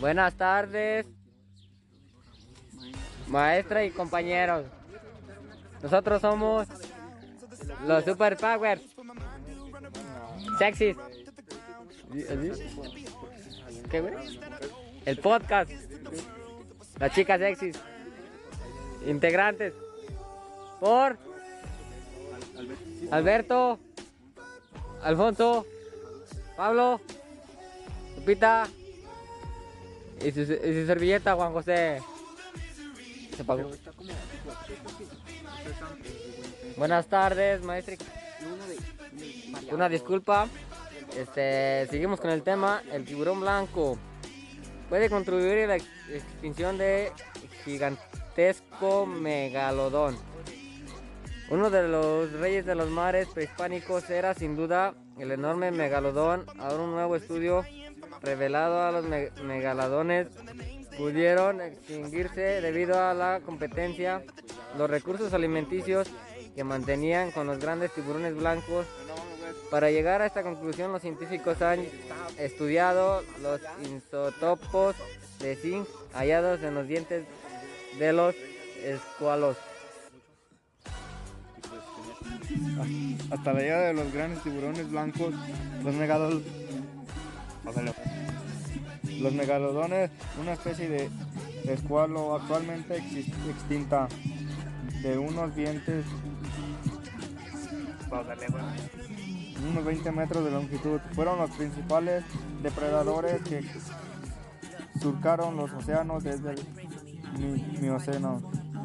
Buenas tardes, maestra y compañeros. Nosotros somos los Super Powers. Sexys. El podcast. Las chicas sexys. Integrantes. Por Alberto, Alfonso, Pablo, Lupita y su, servilleta Juan José. Se. Buenas tardes, maestra. Una disculpa. Este, seguimos con el tema, el tiburón blanco. Puede contribuir a la ex- extinción de gigantesco megalodón. Uno de los reyes de los mares prehispánicos era sin duda el enorme megalodón. Ahora un nuevo estudio revelado a los me- megalodones pudieron extinguirse debido a la competencia, los recursos alimenticios que mantenían con los grandes tiburones blancos. Para llegar a esta conclusión, los científicos han estudiado los isótopos de zinc hallados en los dientes de los escualos. Hasta la llegada de los grandes tiburones blancos, los megalodones, los megalodones, una especie de escualo actualmente extinta, de unos dientes, unos 20 metros de longitud, fueron los principales depredadores que surcaron los océanos desde el mi- Mioceno.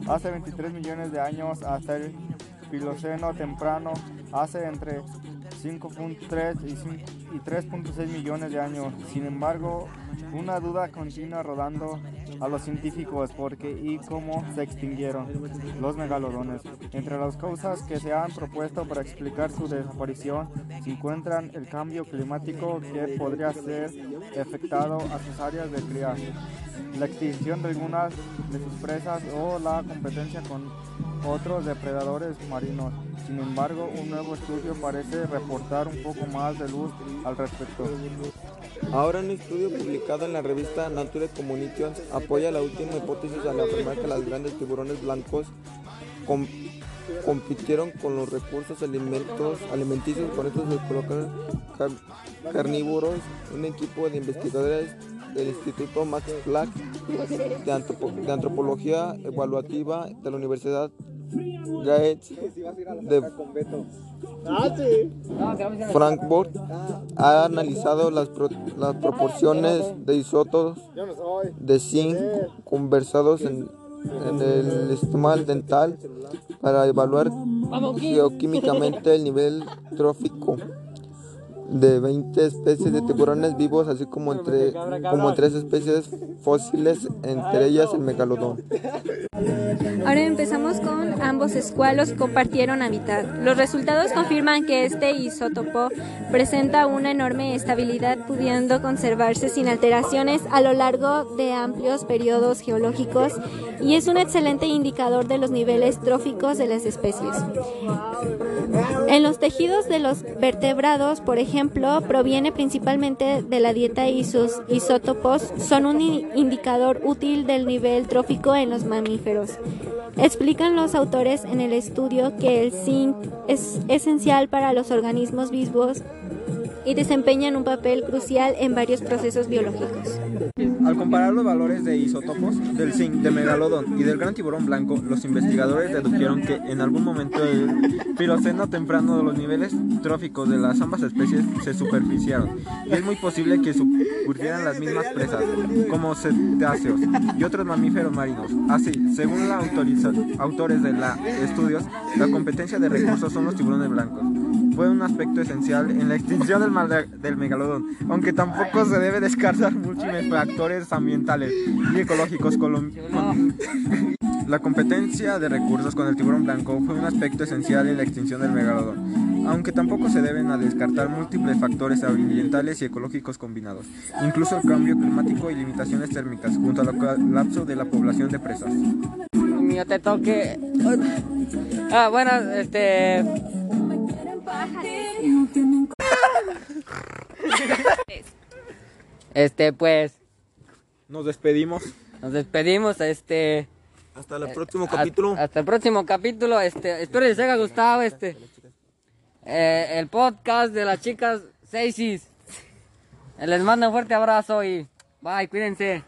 Hace 23 millones de años hasta el Piloceno temprano, hace entre 5.3 y cin- y 3.6 millones de años. Sin embargo, una duda continúa rodando a los científicos por qué y cómo se extinguieron los megalodones. Entre las causas que se han propuesto para explicar su desaparición se encuentran el cambio climático que podría ser afectado a sus áreas de cría, la extinción de algunas de sus presas o la competencia con otros depredadores marinos. Sin embargo, un nuevo estudio parece reportar un poco más de luz al respecto. Ahora un estudio publicado en la revista Nature Communications apoya la última hipótesis al afirmar que los grandes tiburones blancos com- compitieron con los recursos alimentos, alimenticios con estos car- carnívoros. Un equipo de investigadores del Instituto Max Planck de, antropo- de Antropología Evaluativa de la Universidad Gates de Frankfurt ha analizado las, pro- las proporciones de isótopos de zinc conversados en, en el sistema dental para evaluar geoquímicamente el nivel trófico de 20 especies de tiburones vivos, así como entre como tres especies fósiles, entre ellas el megalodón. Ahora empezamos con ambos escualos compartieron hábitat. Los resultados confirman que este isótopo presenta una enorme estabilidad pudiendo conservarse sin alteraciones a lo largo de amplios periodos geológicos y es un excelente indicador de los niveles tróficos de las especies. En los tejidos de los vertebrados, por ejemplo, proviene principalmente de la dieta y sus isótopos son un indicador útil del nivel trófico en los mamíferos. Explican los autores en el estudio que el zinc es esencial para los organismos vivos y desempeñan un papel crucial en varios procesos biológicos. Al comparar los valores de isótopos del zinc, del megalodón y del gran tiburón blanco, los investigadores dedujeron que en algún momento del Piloceno temprano los niveles tróficos de las ambas especies se superficiaron y es muy posible que surgieran las mismas presas, como cetáceos y otros mamíferos marinos. Así, según los autores de la estudios, la competencia de recursos son los tiburones blancos. Fue un aspecto esencial en la extinción del, del megalodón, aunque tampoco se debe descartar múltiples factores ambientales y ecológicos la competencia de recursos con el tiburón blanco fue un aspecto esencial en la extinción del megalodón, aunque tampoco se deben a descartar múltiples factores ambientales y ecológicos combinados, incluso el cambio climático y limitaciones térmicas, junto al colapso de la población de presas. Mío te toque. Ah, bueno, este. Este, pues, Nos despedimos. nos despedimos, este... Hasta el próximo a- capítulo. Hasta el próximo capítulo, este, espero les haya gustado, este... eh, el podcast de las chicas Seisis. Les mando un fuerte abrazo y... Bye, cuídense.